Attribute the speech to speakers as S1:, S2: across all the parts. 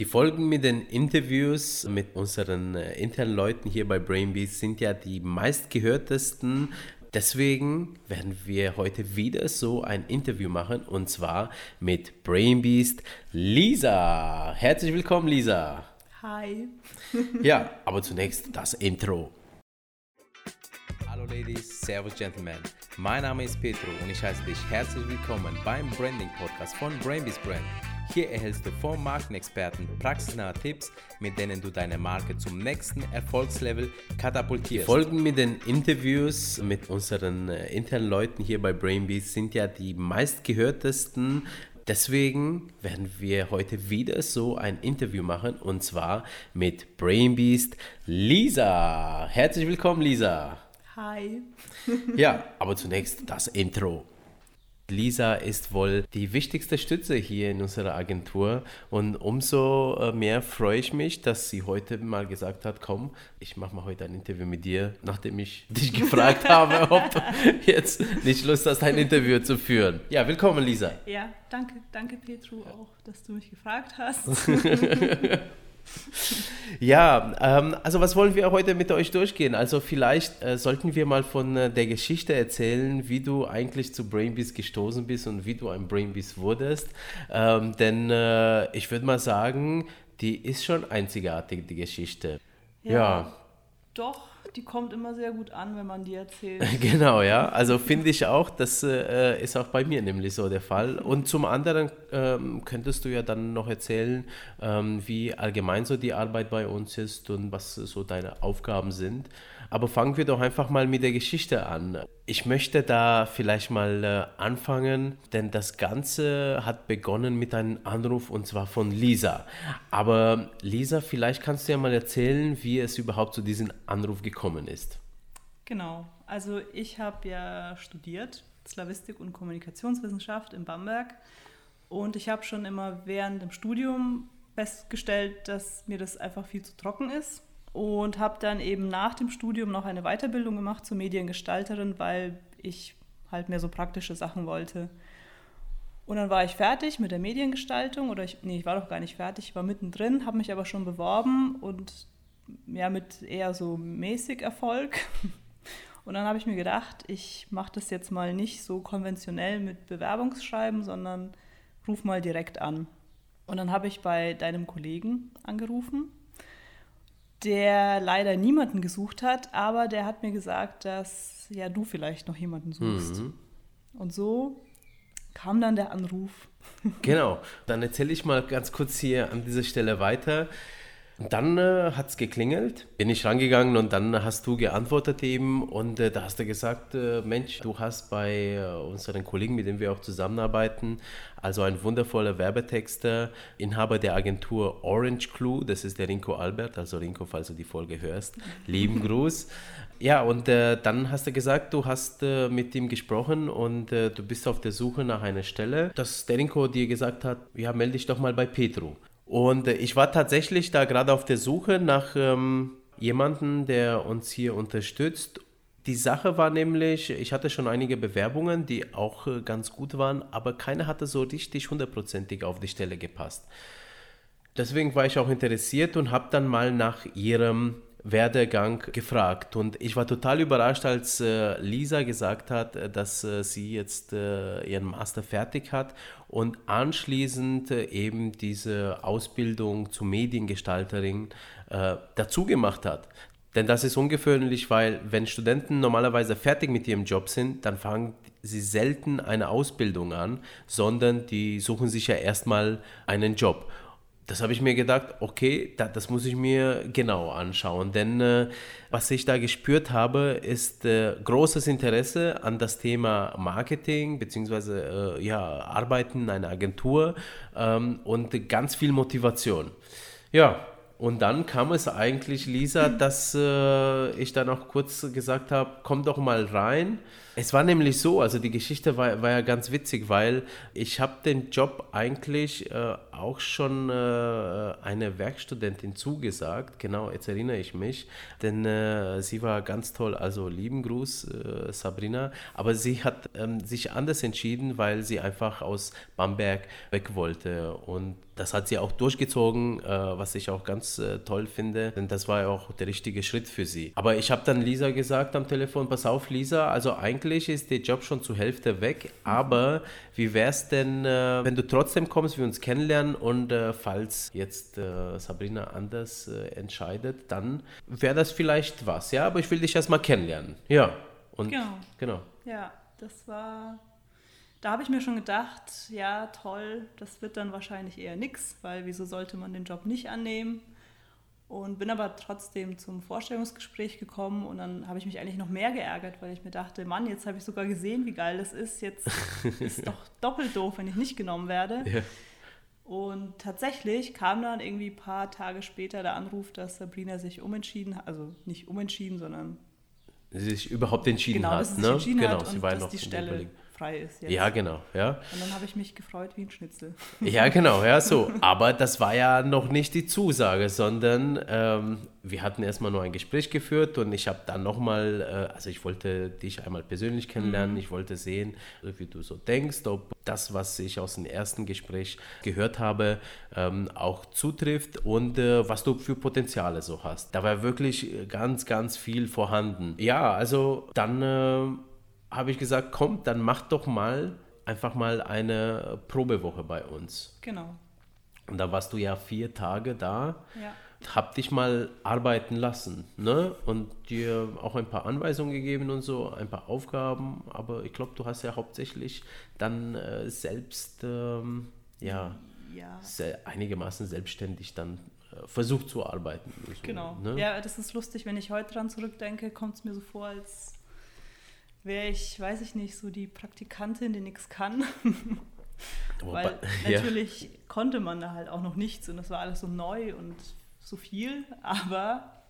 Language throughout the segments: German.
S1: Die Folgen mit den Interviews mit unseren äh, internen Leuten hier bei Brainbeast sind ja die meistgehörtesten. Deswegen werden wir heute wieder so ein Interview machen und zwar mit Brainbeast Lisa. Herzlich willkommen, Lisa.
S2: Hi.
S1: ja, aber zunächst das Intro. Hallo Ladies, Servus Gentlemen. Mein Name ist Petro und ich heiße dich herzlich willkommen beim Branding Podcast von Brainbeast Brand. Hier erhältst du vom Markenexperten praxisnahe Tipps, mit denen du deine Marke zum nächsten Erfolgslevel katapultierst. Folgen mit den Interviews mit unseren äh, internen Leuten hier bei Brainbeast sind ja die meistgehörtesten. Deswegen werden wir heute wieder so ein Interview machen und zwar mit Brainbeast Lisa. Herzlich willkommen, Lisa.
S2: Hi.
S1: ja, aber zunächst das Intro. Lisa ist wohl die wichtigste Stütze hier in unserer Agentur und umso äh, mehr freue ich mich, dass sie heute mal gesagt hat, komm, ich mache mal heute ein Interview mit dir, nachdem ich dich gefragt habe, ob du jetzt nicht Lust hast, ein Interview zu führen. Ja, willkommen Lisa.
S2: Ja, danke, danke Petru auch, dass du mich gefragt hast.
S1: Ja, ähm, also was wollen wir heute mit euch durchgehen? Also vielleicht äh, sollten wir mal von äh, der Geschichte erzählen, wie du eigentlich zu Brainbees gestoßen bist und wie du ein Brainbees wurdest. Ähm, denn äh, ich würde mal sagen, die ist schon einzigartig, die Geschichte.
S2: Ja. ja. Doch, die kommt immer sehr gut an, wenn man die erzählt.
S1: genau, ja. Also finde ich auch, das äh, ist auch bei mir nämlich so der Fall. Und zum anderen ähm, könntest du ja dann noch erzählen, ähm, wie allgemein so die Arbeit bei uns ist und was so deine Aufgaben sind. Aber fangen wir doch einfach mal mit der Geschichte an. Ich möchte da vielleicht mal äh, anfangen, denn das Ganze hat begonnen mit einem Anruf und zwar von Lisa. Aber Lisa, vielleicht kannst du ja mal erzählen, wie es überhaupt zu diesem Anruf gekommen ist.
S2: Genau, also ich habe ja studiert Slavistik und Kommunikationswissenschaft in Bamberg und ich habe schon immer während dem Studium festgestellt, dass mir das einfach viel zu trocken ist und habe dann eben nach dem Studium noch eine Weiterbildung gemacht zur Mediengestalterin, weil ich halt mehr so praktische Sachen wollte. Und dann war ich fertig mit der Mediengestaltung oder ich, nee, ich war doch gar nicht fertig, ich war mittendrin, habe mich aber schon beworben und ja, mit eher so mäßig Erfolg. Und dann habe ich mir gedacht, ich mache das jetzt mal nicht so konventionell mit Bewerbungsschreiben, sondern ruf mal direkt an. Und dann habe ich bei deinem Kollegen angerufen der leider niemanden gesucht hat, aber der hat mir gesagt, dass ja du vielleicht noch jemanden suchst. Mhm. Und so kam dann der Anruf.
S1: Genau, dann erzähle ich mal ganz kurz hier an dieser Stelle weiter. Und dann äh, hat es geklingelt, bin ich rangegangen und dann hast du geantwortet eben und äh, da hast du gesagt, äh, Mensch, du hast bei äh, unseren Kollegen, mit denen wir auch zusammenarbeiten, also ein wundervoller Werbetexter, Inhaber der Agentur Orange Clue, das ist der Rinko Albert, also Rinko, falls du die Folge hörst, lieben Gruß. Ja, und äh, dann hast du gesagt, du hast äh, mit ihm gesprochen und du bist auf der Suche nach einer Stelle, dass der Rinko dir gesagt hat, ja, melde dich doch mal bei Petro. Und äh, ich war tatsächlich da gerade auf der Suche nach ähm, jemandem, der uns hier unterstützt. Die Sache war nämlich, ich hatte schon einige Bewerbungen, die auch äh, ganz gut waren, aber keine hatte so richtig hundertprozentig auf die Stelle gepasst. Deswegen war ich auch interessiert und habe dann mal nach ihrem Werdegang gefragt. Und ich war total überrascht, als äh, Lisa gesagt hat, äh, dass äh, sie jetzt ihren Master fertig hat und anschließend eben diese Ausbildung zur Mediengestalterin dazu gemacht hat. Denn das ist ungewöhnlich, weil wenn Studenten normalerweise fertig mit ihrem Job sind, dann fangen sie selten eine Ausbildung an, sondern die suchen sich ja erstmal einen Job das habe ich mir gedacht, okay, da, das muss ich mir genau anschauen, denn äh, was ich da gespürt habe, ist äh, großes Interesse an das Thema Marketing bzw. Äh, ja, Arbeiten in einer Agentur ähm, und ganz viel Motivation. Ja, und dann kam es eigentlich, Lisa, dass äh, ich dann auch kurz gesagt habe, komm doch mal rein. Es war nämlich so, also die Geschichte war, war ja ganz witzig, weil ich habe den Job eigentlich äh, auch schon äh, eine Werkstudentin zugesagt, genau, jetzt erinnere ich mich, denn äh, sie war ganz toll, also lieben Gruß, äh, Sabrina, aber sie hat ähm, sich anders entschieden, weil sie einfach aus Bamberg weg wollte. Und das hat sie auch durchgezogen, äh, was ich auch ganz äh, toll finde, denn das war ja auch der richtige Schritt für sie. Aber ich habe dann Lisa gesagt am Telefon, pass auf Lisa, also eigentlich ist der Job schon zur Hälfte weg, aber wie wäre es denn, äh, wenn du trotzdem kommst, wir uns kennenlernen und äh, falls jetzt äh, Sabrina anders entscheidet, dann wäre das vielleicht was, ja, aber ich will dich erstmal kennenlernen. Ja, und
S2: Genau.
S1: genau.
S2: Ja, das war. Da habe ich mir schon gedacht, ja, toll, das wird dann wahrscheinlich eher nix, weil wieso sollte man den Job nicht annehmen? Und bin aber trotzdem zum Vorstellungsgespräch gekommen und dann habe ich mich eigentlich noch mehr geärgert, weil ich mir dachte, Mann, jetzt habe ich sogar gesehen, wie geil das ist. Jetzt ist es doch doppelt doof, wenn ich nicht genommen werde.
S1: Ja.
S2: Und tatsächlich kam dann irgendwie ein paar Tage später der Anruf, dass Sabrina sich umentschieden hat, also nicht umentschieden, sondern
S1: Sie sich überhaupt entschieden
S2: genau,
S1: hat, ne?
S2: entschieden
S1: genau,
S2: hat
S1: sie war noch
S2: die Stelle. Frei ist jetzt.
S1: Ja, genau, ja.
S2: Und dann habe ich mich gefreut wie ein Schnitzel.
S1: Ja, genau, ja, so. Aber das war ja noch nicht die Zusage, sondern ähm, wir hatten erstmal nur ein Gespräch geführt und ich habe dann nochmal, äh, also ich wollte dich einmal persönlich kennenlernen, ich wollte sehen, wie du so denkst, ob das, was ich aus dem ersten Gespräch gehört habe, ähm, auch zutrifft und äh, was du für Potenziale so hast. Da war wirklich ganz, ganz viel vorhanden. Ja, also dann äh, habe ich gesagt, komm, dann mach doch mal einfach mal eine Probewoche bei uns.
S2: Genau.
S1: Und da warst du ja vier Tage da,
S2: Ja.
S1: hab dich mal arbeiten lassen, ne? Und dir auch ein paar Anweisungen gegeben und so, ein paar Aufgaben, aber ich glaube, du hast ja hauptsächlich dann äh, selbst, ähm, ja,
S2: Ja.
S1: se einigermaßen selbstständig dann äh, versucht zu arbeiten. So,
S2: Genau.
S1: Ne?
S2: Ja, das ist lustig, wenn ich heute dran zurückdenke, kommt es mir so vor, als wäre ich, weiß ich nicht, so die Praktikantin, die nichts kann. Weil
S1: ja.
S2: natürlich konnte man da halt auch noch nichts und das war alles so neu und so viel, aber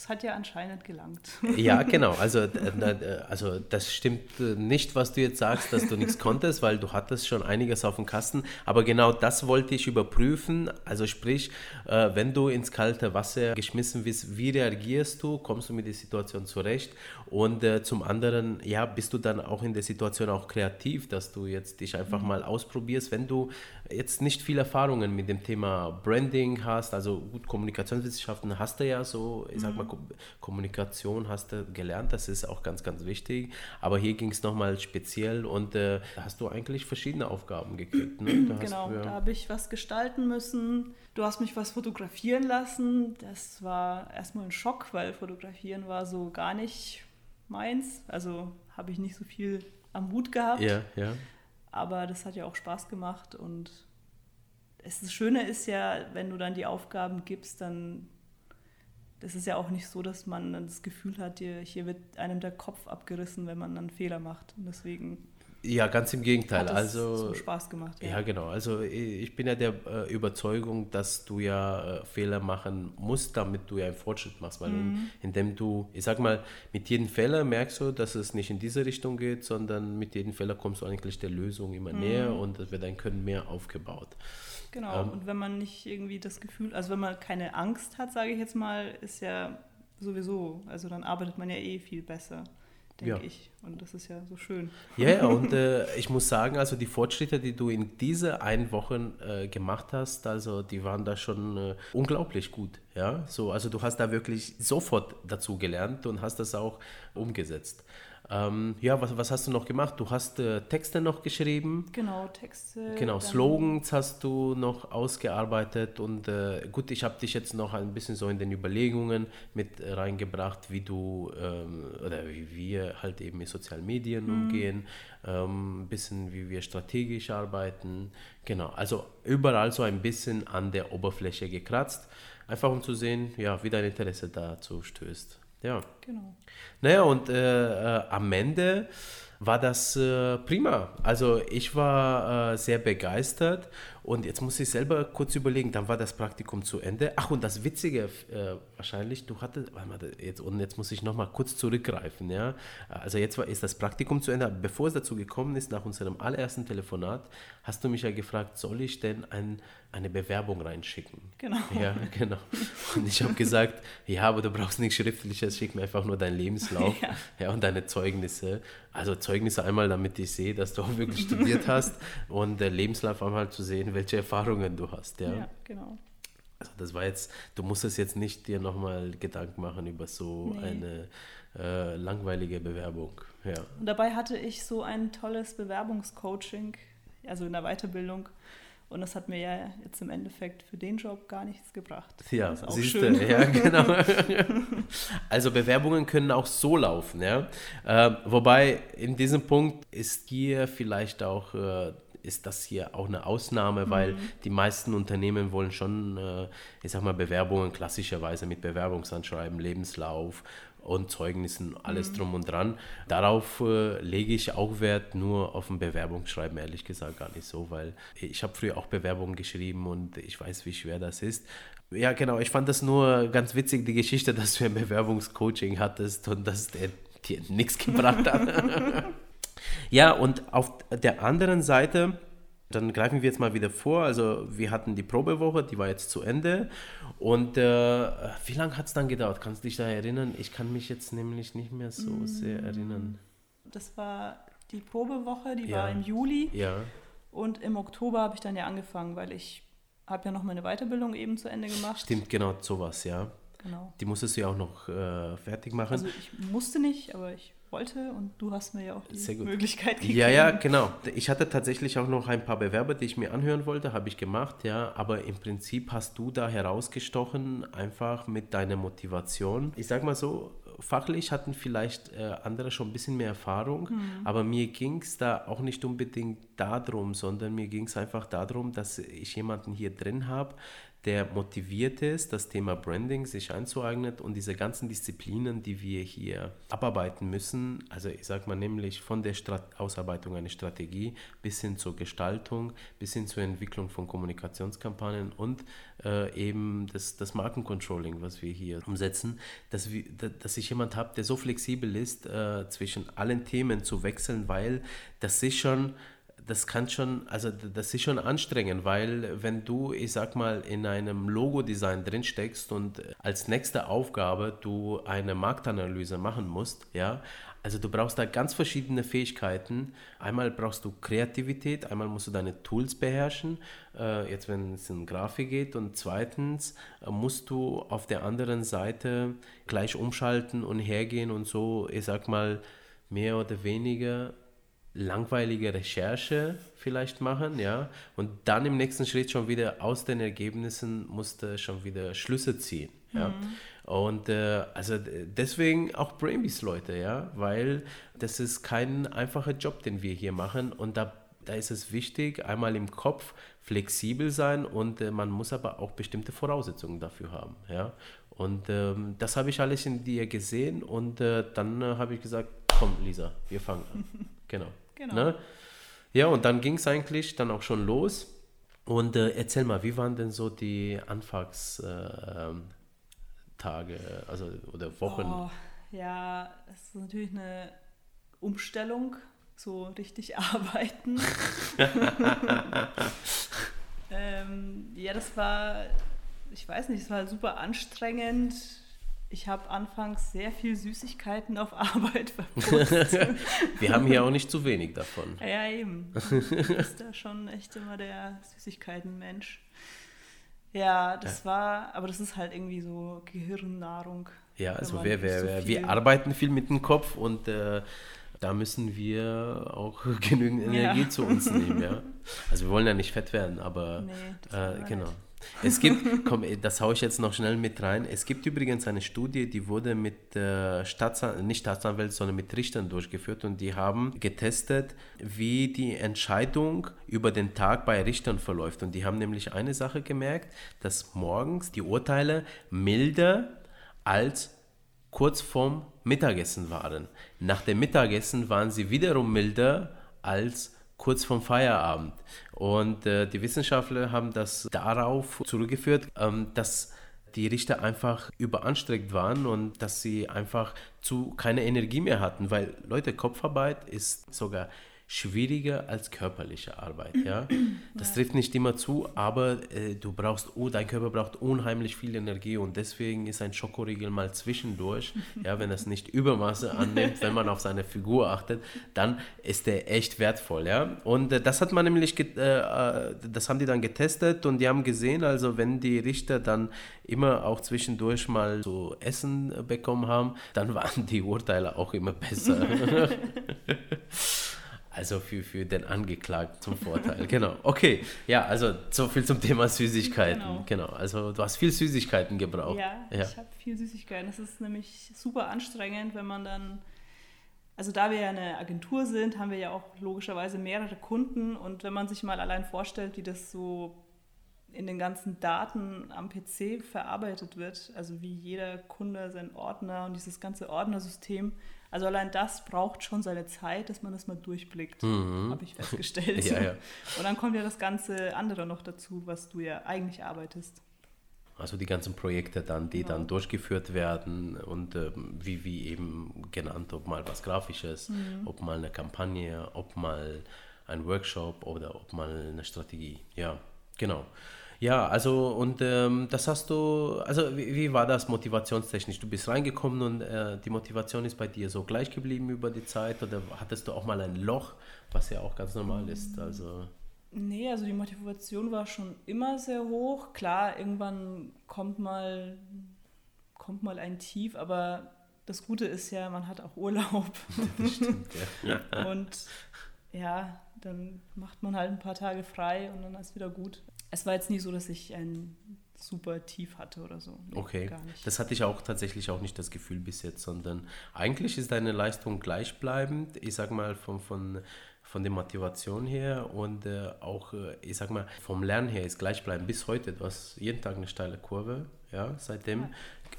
S2: es hat ja anscheinend gelangt.
S1: Ja, genau. Also, äh, äh, also das stimmt äh, nicht, was du jetzt sagst, dass du nichts konntest, weil du hattest schon einiges auf dem Kasten. Aber genau das wollte ich überprüfen. Also sprich, wenn du ins kalte Wasser geschmissen wirst, wie reagierst du? Kommst du mit der Situation zurecht? Und äh, zum anderen, ja, bist du dann auch in der Situation auch kreativ, dass du jetzt dich einfach mal ausprobierst, wenn du jetzt nicht viel Erfahrungen mit dem Thema Branding hast, also gut, Kommunikationswissenschaften hast du ja so, ich sag mal, Ko- Kommunikation hast du gelernt, das ist auch ganz, ganz wichtig. Aber hier ging es nochmal speziell und äh, da hast du eigentlich verschiedene Aufgaben gekriegt. Ne? Hast
S2: Genau,
S1: du ja-
S2: da habe ich was gestalten müssen. Du hast mich was fotografieren lassen. Das war erstmal ein Schock, weil fotografieren war so gar nicht meins. Also habe ich nicht so viel am Hut gehabt.
S1: ja, ja.
S2: Aber das hat ja auch Spaß gemacht und es, das Schöne ist ja, wenn du dann die Aufgaben gibst, dann das ist ja auch nicht so, dass man dann das Gefühl hat, hier, hier wird einem der Kopf abgerissen, wenn man dann Fehler macht. Und deswegen
S1: Ja, ganz im Gegenteil.
S2: hat es
S1: also
S2: so Spaß gemacht.
S1: Ja, genau. Also ich bin ja der äh, Überzeugung, dass du ja äh, Fehler machen musst, damit du ja einen Fortschritt machst. Weil in, indem du, ich sag mal, mit jedem Fehler merkst du, dass es nicht in diese Richtung geht, sondern mit jedem Fehler kommst du eigentlich der Lösung immer näher und es wird dein Können mehr aufgebaut.
S2: Genau,
S1: Ähm,
S2: und wenn man nicht irgendwie das Gefühl, also wenn man keine Angst hat, sage ich jetzt mal, ist ja sowieso, also dann arbeitet man ja eh viel besser, denke
S1: Ja.
S2: ich. Und das ist ja so schön.
S1: Ja, ja, und äh, ich muss sagen, also die Fortschritte, die du in diese ein Wochen äh, gemacht hast, also die waren da schon äh, unglaublich gut. Ja, so, also du hast da wirklich sofort dazu gelernt und hast das auch umgesetzt. Ähm, ja, was, was hast du noch gemacht? Du hast äh, Texte noch geschrieben.
S2: Genau, Texte.
S1: Genau, Slogans hast du noch ausgearbeitet und äh, gut, ich habe dich jetzt noch ein bisschen so in den Überlegungen mit reingebracht, wie du ähm, oder wie wir halt eben mit sozialen Medien umgehen, ähm, ein bisschen wie wir strategisch arbeiten. Genau, also überall so ein bisschen an der Oberfläche gekratzt, einfach um zu sehen, ja, wie dein Interesse dazu stößt. Ja.
S2: Genau.
S1: Naja, und äh, äh, am Ende war das äh, prima. Also ich war äh, sehr begeistert Und jetzt muss ich selber kurz überlegen, dann war das Praktikum zu Ende. Ach, und das Witzige äh, wahrscheinlich, du hattest, jetzt, und jetzt muss ich nochmal kurz zurückgreifen, ja. Also jetzt war, ist das Praktikum zu Ende, bevor es dazu gekommen ist, nach unserem allerersten Telefonat, hast du mich ja gefragt, soll ich denn ein, eine Bewerbung reinschicken?
S2: Genau.
S1: Ja, genau. Und ich habe gesagt, ja, aber du brauchst nichts Schriftliches, schick mir einfach nur deinen Lebenslauf ja. ja. und deine Zeugnisse. Also Zeugnisse einmal, damit ich sehe, dass du auch wirklich studiert hast und der Lebenslauf einmal zu sehen, welche Erfahrungen du hast. Ja,
S2: ja genau.
S1: Also das war jetzt, du musst es jetzt nicht dir nochmal Gedanken machen über so nee. eine äh, langweilige Bewerbung. Ja.
S2: Und dabei hatte ich so ein tolles Bewerbungscoaching, also in der Weiterbildung. Und das hat mir ja jetzt im Endeffekt für den Job gar nichts gebracht.
S1: Ja, siehst du, ja, genau. also Bewerbungen können auch so laufen, ja. Äh, wobei in diesem Punkt ist hier vielleicht auch äh, ist das hier auch eine Ausnahme, weil mhm. die meisten Unternehmen wollen schon, äh, ich sag mal, Bewerbungen klassischerweise mit Bewerbungsanschreiben, Lebenslauf und Zeugnissen, alles mhm. drum und dran. Darauf äh, lege ich auch Wert, nur auf ein Bewerbungsschreiben, ehrlich gesagt, gar nicht so, weil ich habe früher auch Bewerbungen geschrieben und ich weiß, wie schwer das ist. Ja, genau, ich fand das nur ganz witzig, die Geschichte, dass du ein Bewerbungscoaching hattest und dass der dir nichts gebracht hat. ja, und auf der anderen Seite dann greifen wir jetzt mal wieder vor. Also wir hatten die Probewoche, die war jetzt zu Ende. Und äh, wie lange hat es dann gedauert? Kannst du dich da erinnern? Ich kann mich jetzt nämlich nicht mehr so mm. sehr erinnern.
S2: Das war die Probewoche, die ja. war im Juli.
S1: Ja.
S2: Und im Oktober habe ich dann ja angefangen, weil ich habe ja noch meine Weiterbildung eben zu Ende gemacht.
S1: Stimmt, genau, sowas, ja.
S2: Genau.
S1: Die musstest du ja auch noch äh, fertig machen.
S2: Also ich musste nicht, aber ich wollte und du hast mir ja auch die Möglichkeit
S1: gegeben. Ja, ja, genau. Ich hatte tatsächlich auch noch ein paar Bewerber, die ich mir anhören wollte, habe ich gemacht, ja, aber im Prinzip hast du da herausgestochen, einfach mit deiner Motivation. Ich sag mal so, fachlich hatten vielleicht äh, andere schon ein bisschen mehr Erfahrung, mhm. aber mir ging es da auch nicht unbedingt darum, sondern mir ging es einfach darum, dass ich jemanden hier drin habe, der motiviert ist, das Thema Branding sich einzueignen und diese ganzen Disziplinen, die wir hier abarbeiten müssen, also ich sage mal nämlich von der Strat Ausarbeitung einer Strategie bis hin zur Gestaltung, bis hin zur Entwicklung von Kommunikationskampagnen und äh, eben das, das Markencontrolling, was wir hier umsetzen, dass, wir, dass ich jemand habe, der so flexibel ist, äh, zwischen allen Themen zu wechseln, weil das sich schon das kann schon, also das ist schon anstrengend, weil wenn du, ich sag mal, in einem Logo-Design drin steckst und als nächste Aufgabe du eine Marktanalyse machen musst, ja, also du brauchst da ganz verschiedene Fähigkeiten. Einmal brauchst du Kreativität, einmal musst du deine Tools beherrschen, äh, jetzt wenn es in Grafik geht. Und zweitens äh, musst du auf der anderen Seite gleich umschalten und hergehen und so, ich sag mal, mehr oder weniger langweilige Recherche vielleicht machen, ja, und dann im nächsten Schritt schon wieder aus den Ergebnissen musste schon wieder Schlüsse ziehen, ja. Mhm. Und äh, also deswegen auch Brainbees Leute, ja, weil das ist kein einfacher Job, den wir hier machen und da, da ist es wichtig, einmal im Kopf flexibel sein und äh, man muss aber auch bestimmte Voraussetzungen dafür haben, ja. Und ähm, das habe ich alles in dir gesehen und äh, dann äh, habe ich gesagt, komm Lisa, wir fangen an. Genau.
S2: genau. Ne?
S1: Ja, und dann ging es eigentlich dann auch schon los. Und äh, erzähl mal, wie waren denn so die Anfangstage äh, also, oder Wochen? Oh,
S2: ja, es ist natürlich eine Umstellung, so richtig arbeiten. ähm, ja, das war, ich weiß nicht, es war super anstrengend ich habe anfangs sehr viel Süßigkeiten auf Arbeit
S1: verputzt. Wir haben hier auch nicht zu wenig davon.
S2: Ja, eben. Du bist da schon echt immer der Süßigkeitenmensch. Ja, das ja. war, aber das ist halt irgendwie so Gehirnnahrung.
S1: Ja, also wir, wir, so wir arbeiten viel mit dem Kopf und äh, da müssen wir auch genügend Energie ja. zu uns nehmen. Ja? Also wir wollen ja nicht fett werden, aber nee, äh, genau. Nicht. Es gibt, komm, das haue ich jetzt noch schnell mit rein. Es gibt übrigens eine Studie, die wurde mit äh, Staatsan nicht Staatsanwälten, sondern mit Richtern durchgeführt und die haben getestet, wie die Entscheidung über den Tag bei Richtern verläuft. Und die haben nämlich eine Sache gemerkt, dass morgens die Urteile milder als kurz vorm Mittagessen waren. Nach dem Mittagessen waren sie wiederum milder als kurz vorm Feierabend. Und äh, die Wissenschaftler haben das darauf zurückgeführt, ähm, dass die Richter einfach überanstrengt waren und dass sie einfach zu keine Energie mehr hatten, weil Leute, Kopfarbeit ist sogar schwieriger als körperliche Arbeit. Ja? Das trifft nicht immer zu, aber äh, du brauchst, oh, dein Körper braucht unheimlich viel Energie und deswegen ist ein Schokoriegel mal zwischendurch, ja, wenn das nicht Übermaße annimmt, wenn man auf seine Figur achtet, dann ist der echt wertvoll. Ja? Und äh, das hat man nämlich, äh, äh, das haben die dann getestet und die haben gesehen, also wenn die Richter dann immer auch zwischendurch mal so Essen bekommen haben, dann waren die Urteile auch immer besser. Also für, für den Angeklagten zum Vorteil. genau. Okay. Ja, also so viel zum Thema Süßigkeiten. Genau. genau. Also du hast viel Süßigkeiten gebraucht.
S2: Ja, ja. ich habe viel Süßigkeiten. Das ist nämlich super anstrengend, wenn man dann. Also da wir ja eine Agentur sind, haben wir ja auch logischerweise mehrere Kunden. Und wenn man sich mal allein vorstellt, wie das so in den ganzen Daten am PC verarbeitet wird, also wie jeder Kunde seinen Ordner und dieses ganze Ordnersystem also allein das braucht schon seine Zeit, dass man das mal durchblickt, mhm. habe ich festgestellt. ja, ja. Und dann kommt ja das ganze andere noch dazu, was du ja eigentlich arbeitest.
S1: Also die ganzen Projekte dann, die genau. dann durchgeführt werden und ähm, wie, wie eben genannt, ob mal was Grafisches, mhm. ob mal eine Kampagne, ob mal ein Workshop oder ob mal eine Strategie. Ja, genau. Ja, also und ähm, das hast du, also wie, wie, war das motivationstechnisch? Du bist reingekommen und äh, die Motivation ist bei dir so gleich geblieben über die Zeit oder hattest du auch mal ein Loch, was ja auch ganz normal ist? Also
S2: Nee, also die Motivation war schon immer sehr hoch. Klar, irgendwann kommt mal, kommt mal ein Tief, aber das Gute ist ja, man hat auch Urlaub. Stimmt, ja. und ja, dann macht man halt ein paar Tage frei und dann ist wieder gut es war jetzt nie so, dass ich ein super tief hatte oder so.
S1: Nee, okay, das hatte ich auch tatsächlich auch nicht das Gefühl bis jetzt, sondern eigentlich ist deine Leistung gleichbleibend. Ich sag mal von, von, von der Motivation her und äh, auch, äh, ich sag mal, vom Lernen her ist gleichbleibend bis heute. Du hast jeden Tag eine steile Kurve, ja, seitdem.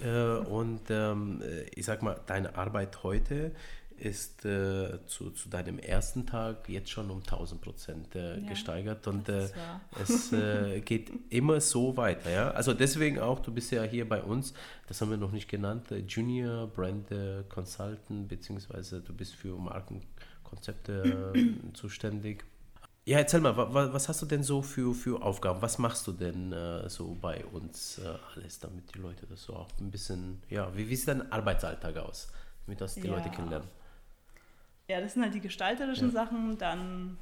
S1: Ja. Äh, und ähm, äh, ich sag mal, deine Arbeit heute ist äh, zu, zu deinem ersten Tag jetzt schon um 1000 Prozent äh, ja, gesteigert und äh, es äh, geht immer so weiter. Ja? Also deswegen auch, du bist ja hier bei uns, das haben wir noch nicht genannt, äh, Junior Brand äh, Consultant, beziehungsweise du bist für Markenkonzepte zuständig. Ja, erzähl mal, was, was, hast du denn so für, für Aufgaben? Was machst du denn so bei uns alles, damit die Leute das so auch ein bisschen, ja, wie, wie sieht dein Arbeitsalltag aus, damit das die ja. Leute kennenlernen?
S2: Ja, das sind halt die gestalterischen ja. Sachen. Dann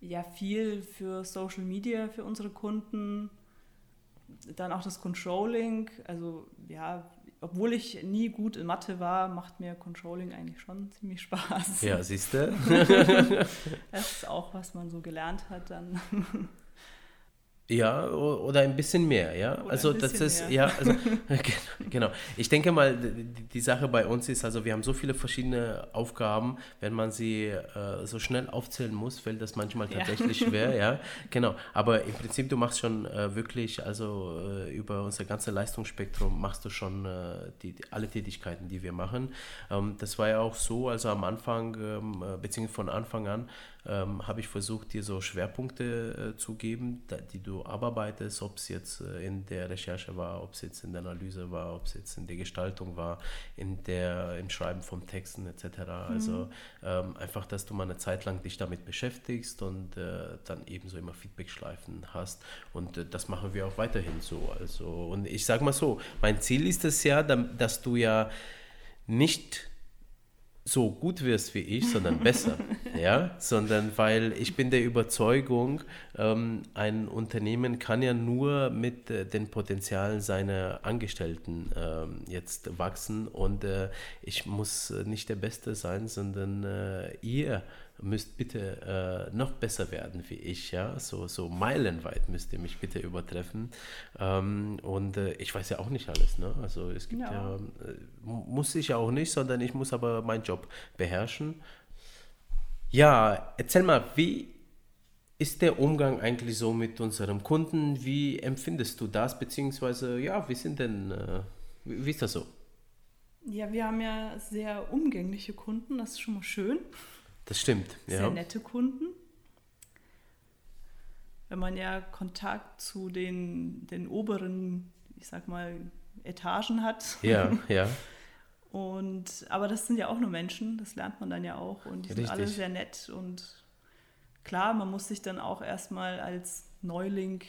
S2: ja viel für Social Media für unsere Kunden. Dann auch das Controlling. Also ja, obwohl ich nie gut in Mathe war, macht mir Controlling eigentlich schon ziemlich Spaß.
S1: Ja, siehst du?
S2: das ist auch, was man so gelernt hat dann.
S1: Ja, oder ein bisschen mehr, ja. Oder also das ist, mehr. ja, also, genau. Ich denke mal, die, Sache bei uns ist, also wir haben so viele verschiedene Aufgaben, wenn man sie äh, so schnell aufzählen muss, fällt das manchmal tatsächlich ja. schwer, ja. Genau. Aber im Prinzip, du machst schon äh, wirklich, also äh, über unser ganzes Leistungsspektrum machst du schon äh, die, die, alle Tätigkeiten, die wir machen. Ähm, das war ja auch so, also am Anfang, ähm, äh, beziehungsweise von Anfang an, ähm, habe ich versucht, dir so Schwerpunkte äh, zu geben, da, die du abarbeitest, ob es jetzt äh, in der Recherche war, ob es jetzt in der Analyse war, ob es jetzt in der Gestaltung war, in der, im Schreiben von Texten etc. Mhm. Also ähm, einfach, dass du mal eine Zeit lang dich damit beschäftigst und äh, dann ebenso immer Feedbackschleifen hast. Und äh, das machen wir auch weiterhin so. Also, und ich sage mal so, mein Ziel ist es ja, dass du ja nicht so gut wirst wie ich, sondern besser. ja, sondern weil ich bin der Überzeugung, ähm, ein Unternehmen kann ja nur mit äh, den Potenzialen seiner Angestellten ähm, jetzt wachsen und äh, ich muss nicht der Beste sein, sondern äh, ihr müsst bitte äh, noch besser werden wie ich, ja, so, so meilenweit müsst ihr mich bitte übertreffen. Ähm, und äh, ich weiß ja auch nicht alles, ne? Also es gibt ja, ja äh, muss ich auch nicht, sondern ich muss aber meinen Job beherrschen. Ja, erzähl mal, wie ist der Umgang eigentlich so mit unserem Kunden? Wie empfindest du das? Beziehungsweise, ja, wie sind denn, äh, wie, wie ist das so?
S2: Ja, wir haben ja sehr umgängliche Kunden, das ist schon mal schön.
S1: Das stimmt.
S2: Sehr ja. nette Kunden. Wenn man ja Kontakt zu den, den oberen, ich sag mal, Etagen hat.
S1: Ja, ja.
S2: Und, aber das sind ja auch nur Menschen, das lernt man dann ja auch. Und die Richtig. sind alle sehr nett. Und klar, man muss sich dann auch erstmal als Neuling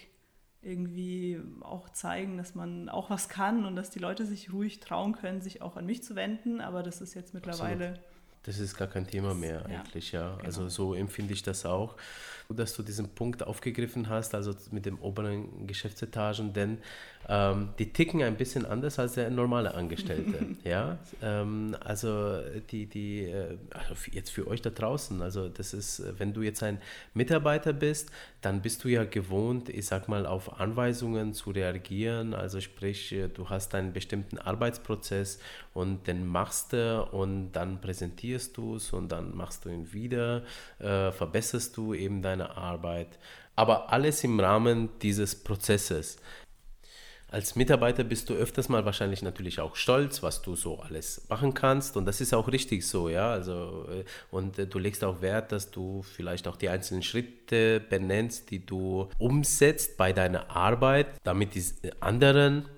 S2: irgendwie auch zeigen, dass man auch was kann und dass die Leute sich ruhig trauen können, sich auch an mich zu wenden. Aber das ist jetzt mittlerweile.
S1: Absolut. Das ist gar kein Thema mehr eigentlich, ja. ja. Genau. Also so empfinde ich das auch. Gut, dass du diesen Punkt aufgegriffen hast, also mit den oberen Geschäftsetagen, denn ähm, die ticken ein bisschen anders als der normale Angestellte. ja, ähm, also die, die, äh, also jetzt für euch da draußen, also das ist, wenn du jetzt ein Mitarbeiter bist, dann bist du ja gewohnt, ich sag mal, auf Anweisungen zu reagieren. Also sprich, äh, du hast einen bestimmten Arbeitsprozess und den machst du und dann präsentierst du es und dann machst du ihn wieder, äh, verbesserst du eben deine Arbeit. Aber alles im Rahmen dieses Prozesses als Mitarbeiter bist du öfters mal wahrscheinlich natürlich auch stolz, was du so alles machen kannst. Und das ist auch richtig so, ja. Also, äh, und äh, du legst auch Wert, dass du vielleicht auch die einzelnen Schritte benennst, die du umsetzt bei deiner Arbeit, damit die anderen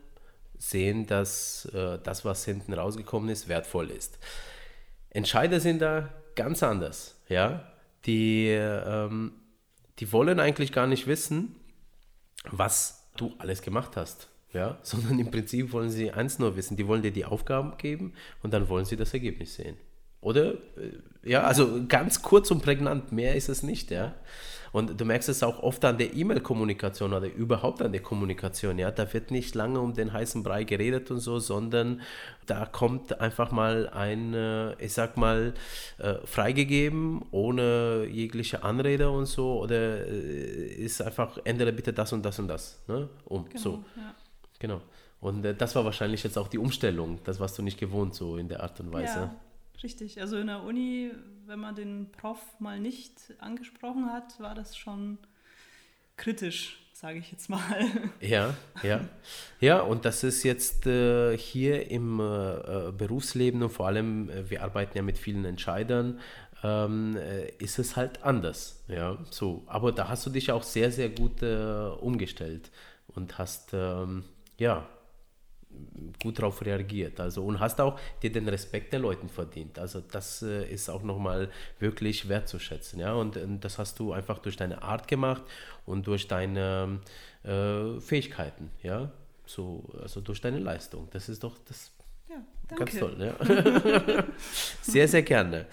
S1: sehen, dass äh, das, was hinten rausgekommen ist, wertvoll ist. Entscheider sind da ganz anders, ja. Die, ähm, die wollen eigentlich gar nicht wissen, was du alles gemacht hast ja, sondern im Prinzip wollen sie eins nur wissen, die wollen dir die Aufgaben geben und dann wollen sie das Ergebnis sehen. Oder? Äh, ja, also ganz kurz und prägnant, mehr ist es nicht, ja. Und du merkst es auch oft an der E-Mail-Kommunikation oder überhaupt an der Kommunikation, ja. Da wird nicht lange um den heißen Brei geredet und so, sondern da kommt einfach mal ein, äh, ich sag mal, äh, freigegeben, ohne jegliche Anrede und so, oder ist einfach, ändere bitte das und das und das, ne? Um, genau, so. Ja. Genau. Und äh, das war wahrscheinlich jetzt auch die Umstellung. Das warst du nicht gewohnt, so in der Art und Weise.
S2: Ja, richtig. Also in der Uni, wenn man den Prof mal nicht angesprochen hat, war das schon kritisch, sage ich jetzt mal.
S1: Ja, ja. Ja, und das ist jetzt äh, hier im äh, äh Berufsleben und vor allem, äh, wir arbeiten ja mit vielen Entscheidern, ähm, äh, ist es halt anders. Ja, so. Aber da hast du dich auch sehr, sehr gut umgestellt und hast. Ähm, ja, gut darauf reagiert. Also und hast auch dir den Respekt der Leute verdient. Also das äh, ist auch nochmal wirklich wertzuschätzen. Ja? Und, und, das hast du einfach durch deine Art gemacht und durch deine äh, Fähigkeiten, ja. So, also durch deine Leistung. Das ist doch das
S2: ja,
S1: Ganz toll, ja. sehr, sehr gerne.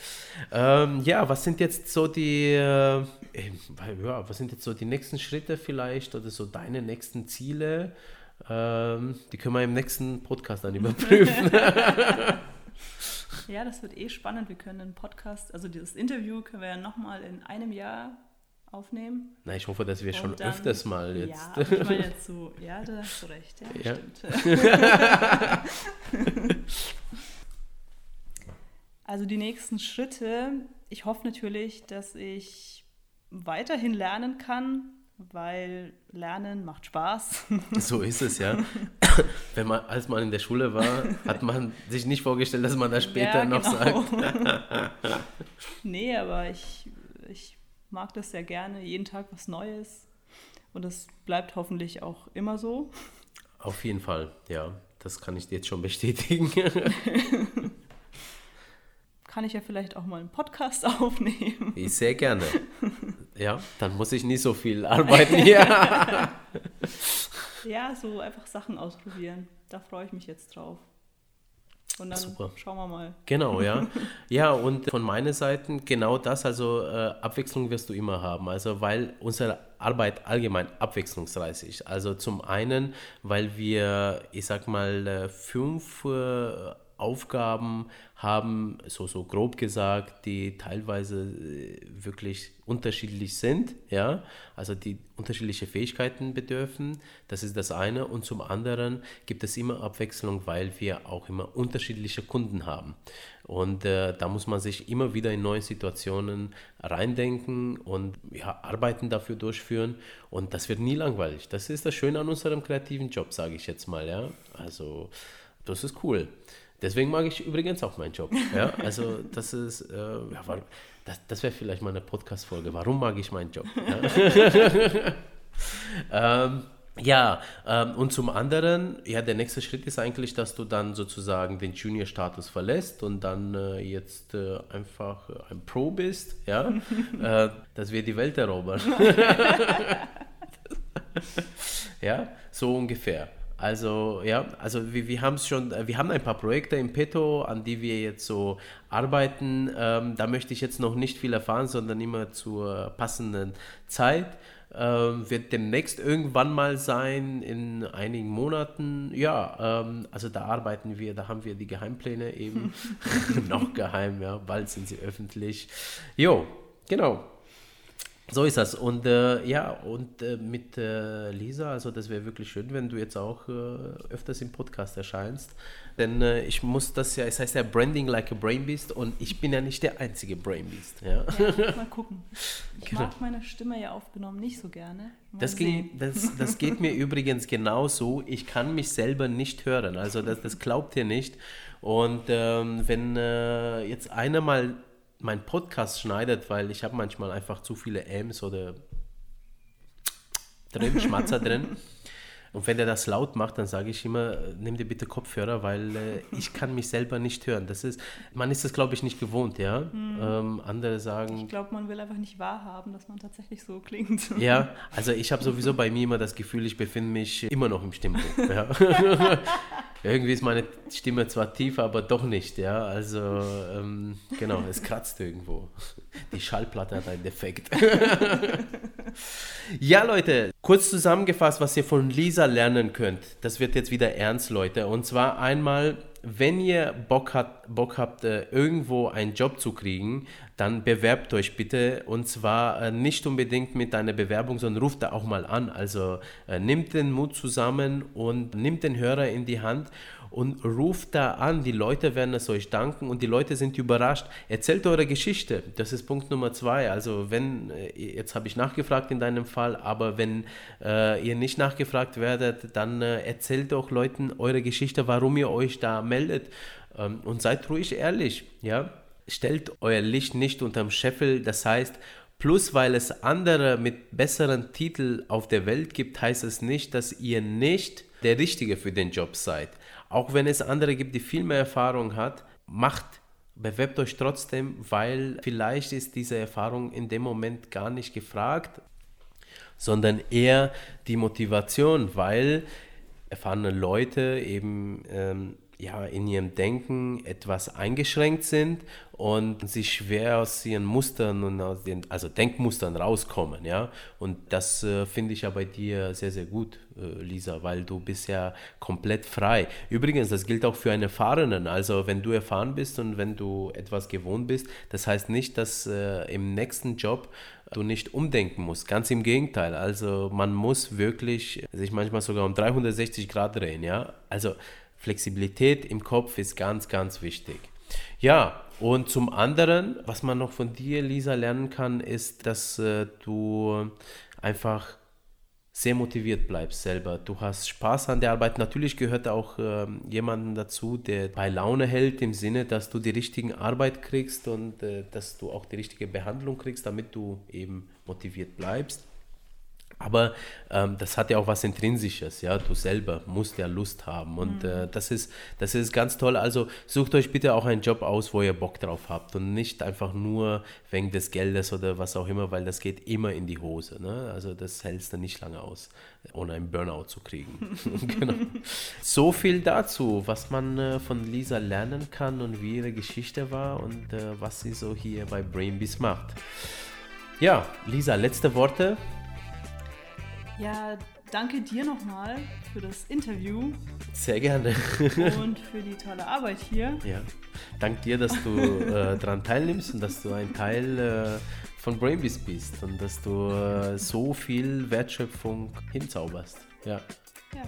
S1: Ähm, ja, was sind jetzt so die, äh, ja, was sind jetzt so die nächsten Schritte vielleicht oder so deine nächsten Ziele? Ähm, die können wir im nächsten Podcast dann überprüfen.
S2: ja, das wird eh spannend. Wir können einen Podcast, also dieses Interview können wir ja nochmal in einem Jahr aufnehmen.
S1: Na, ich hoffe, dass wir Und schon dann, öfters mal jetzt.
S2: Ja, ich meine jetzt so, ja, da hast du recht, ja, ja. stimmt. also die nächsten Schritte, ich hoffe natürlich, dass ich weiterhin lernen kann, weil Lernen macht Spaß.
S1: So ist es ja. Wenn man, als man in der Schule war, hat man sich nicht vorgestellt, dass man das später ja, noch genau. sagt.
S2: nee, aber ich, ich mag das sehr gerne, jeden Tag was Neues. Und das bleibt hoffentlich auch immer so.
S1: Auf jeden Fall, ja. Das kann ich dir jetzt schon bestätigen
S2: kann ich ja vielleicht auch mal einen Podcast aufnehmen.
S1: Ich sehr gerne. Ja, dann muss ich nicht so viel arbeiten hier.
S2: ja, so einfach Sachen ausprobieren. Da freue ich mich jetzt drauf. Und dann Super. schauen wir mal.
S1: Genau, ja. Ja, und von meiner Seite genau das, also äh, Abwechslung wirst du immer haben. Also weil unsere Arbeit allgemein abwechslungsreich ist. Also zum einen, weil wir, ich sag mal, äh, fünf äh, Aufgaben haben, so, so grob gesagt, die teilweise äh, wirklich unterschiedlich sind, ja, also die unterschiedliche Fähigkeiten bedürfen, das ist das eine. Und zum anderen gibt es immer Abwechslung, weil wir auch immer unterschiedliche Kunden haben. Und äh, da muss man sich immer wieder in neue Situationen reindenken und ja, Arbeiten dafür durchführen. Und das wird nie langweilig. Das ist das Schöne an unserem kreativen Job, sage ich jetzt mal, ja. Also, das ist cool. Deswegen mag ich übrigens auch meinen Job. Ja? Also das ist, äh, ja, das, das wäre vielleicht mal eine Podcast-Folge. Warum mag ich meinen Job? Ja, ähm, ja ähm, und zum anderen, ja, der nächste Schritt ist eigentlich, dass du dann sozusagen den Junior-Status verlässt und dann äh, jetzt äh, einfach ein Pro bist, ja, äh, dass wir die Welt erobern. ja, so ungefähr. Also ja, also wir, wir haben schon, äh, wir haben ein paar Projekte im Petto, an die wir jetzt so arbeiten. Ähm, da möchte ich jetzt noch nicht viel erfahren, sondern immer zur passenden Zeit. Ähm, wird demnächst irgendwann mal sein, in einigen Monaten. Ja, ähm, also da arbeiten wir, da haben wir die Geheimpläne eben noch geheim, ja, bald sind sie öffentlich. Jo, genau. So ist das. Und äh, ja, und äh, mit äh, Lisa, also das wäre wirklich schön, wenn du jetzt auch äh, öfters im Podcast erscheinst. Denn äh, ich muss das ja, es heißt ja Branding like a Brain Beast und ich bin ja nicht der einzige Brain Beast. Ja?
S2: ja mal gucken. Ich genau. mag meine Stimme ja aufgenommen nicht so gerne.
S1: das, ging, das, das geht mir übrigens genauso. Ich kann mich selber nicht hören. Also das, das glaubt ihr nicht. Und ähm, wenn äh, jetzt einer mal mein Podcast schneidet, weil ich habe manchmal einfach zu viele Ms oder drin, Schmatzer drin. Und wenn er das laut macht, dann sage ich immer, nimm dir bitte Kopfhörer, weil äh, ich kann mich selber nicht hören. Das ist, man ist das, glaube ich, nicht gewohnt, ja. Mhm. Ähm, andere sagen.
S2: Ich glaube, man will einfach nicht wahrhaben, dass man tatsächlich so klingt.
S1: Ja, also ich habe sowieso bei mir immer das Gefühl, ich befinde mich immer noch im Stimmbuch. Ja. Irgendwie ist meine Stimme zwar tief, aber doch nicht, ja. Also ähm, genau, es kratzt irgendwo. Die Schallplatte hat einen Defekt. ja, Leute, kurz zusammengefasst, was ihr von Lisa lernen könnt. Das wird jetzt wieder ernst, Leute. Und zwar einmal, wenn ihr Bock, hat, Bock habt, äh, irgendwo einen Job zu kriegen, dann bewerbt euch bitte. Und zwar äh, nicht unbedingt mit einer Bewerbung, sondern ruft da auch mal an. Also äh, nimmt den Mut zusammen und nimmt den Hörer in die Hand und ruft da an. Die Leute werden es euch danken und die Leute sind überrascht. Erzählt eure Geschichte. Das ist Punkt Nummer zwei. Also wenn, äh, jetzt habe ich nachgefragt in deinem Fall, aber wenn äh, ihr nicht nachgefragt werdet, dann äh, erzählt doch Leuten eure Geschichte, warum ihr euch da meldet. Ähm, und seid ruhig ehrlich, ja. Stellt euer Licht nicht unterm Scheffel, das heißt, Plus, weil es andere mit besseren Titeln auf der Welt gibt, heißt es nicht, dass ihr nicht der Richtige für den Job seid. Auch wenn es andere gibt, die viel mehr Erfahrung hat, macht, bewerbt euch trotzdem, weil vielleicht ist diese Erfahrung in dem Moment gar nicht gefragt, sondern eher die Motivation, weil erfahrene Leute eben ähm, ja, in ihrem Denken etwas eingeschränkt sind und sich schwer aus ihren Mustern und aus den, also Denkmustern rauskommen, ja. Und das äh, finde ich ja bei dir sehr, sehr gut, äh, Lisa, weil du bist ja komplett frei. Übrigens, das gilt auch für einen Erfahrenen. Also wenn du erfahren bist und wenn du etwas gewohnt bist, das heißt nicht, dass äh, im nächsten Job du nicht umdenken musst. Ganz im Gegenteil. Also man muss wirklich sich manchmal sogar um 360 Grad drehen, ja. Also Flexibilität im Kopf ist ganz, ganz wichtig. Ja, und zum anderen, was man noch von dir, Lisa, lernen kann, ist, dass äh, du einfach sehr motiviert bleibst selber. Du hast Spaß an der Arbeit. Natürlich gehört auch äh, jemanden dazu, der bei Laune hält, im Sinne, dass du die richtige Arbeit kriegst und äh, dass du auch die richtige Behandlung kriegst, damit du eben motiviert bleibst. Aber ähm, das hat ja auch was Intrinsisches, ja. Du selber musst ja Lust haben. Und mhm. äh, das, ist, das ist ganz toll. Also sucht euch bitte auch einen Job aus, wo ihr Bock drauf habt und nicht einfach nur wegen des Geldes oder was auch immer, weil das geht immer in die Hose. Ne? Also das hältst du nicht lange aus, ohne einen Burnout zu kriegen. genau. So viel dazu, was man äh, von Lisa lernen kann und wie ihre Geschichte war und äh, was sie so hier bei Brainbees macht. Ja, Lisa, letzte Worte.
S2: Ja, danke dir nochmal für das Interview.
S1: Sehr gerne.
S2: und für die tolle Arbeit hier.
S1: Ja, danke dir, dass du äh, daran teilnimmst und dass du ein Teil äh, von Brainbees bist und dass du äh, so viel Wertschöpfung hinzauberst. Ja. Ja.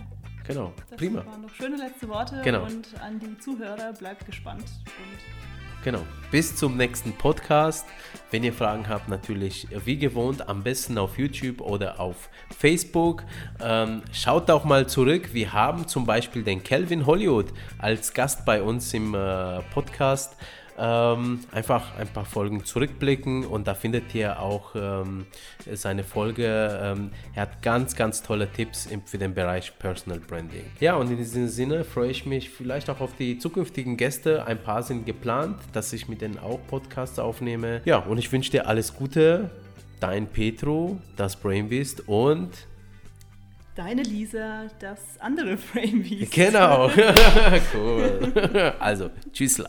S1: Genau,
S2: das
S1: prima.
S2: Das waren noch schöne letzte Worte
S1: genau.
S2: und an die Zuhörer bleibt gespannt und
S1: Genau. Bis zum nächsten Podcast. Wenn ihr Fragen habt, natürlich wie gewohnt, am besten auf YouTube oder auf Facebook. Ähm, schaut auch mal zurück. Wir haben zum Beispiel den Kelvin Hollywood als Gast bei uns im äh, Podcast. Ähm, einfach ein paar Folgen zurückblicken und da findet ihr auch ähm, seine Folge. Ähm, er hat ganz, ganz tolle Tipps im, für den Bereich Personal Branding. Ja, und in diesem Sinne freue ich mich vielleicht auch auf die zukünftigen Gäste. Ein paar sind geplant, dass ich mit denen auch Podcasts aufnehme. Ja, und ich wünsche dir alles Gute. Dein Petro, das Brainbeast und
S2: Deine Lisa, das andere Brainbeast.
S1: Genau. cool. Also, tschüssla.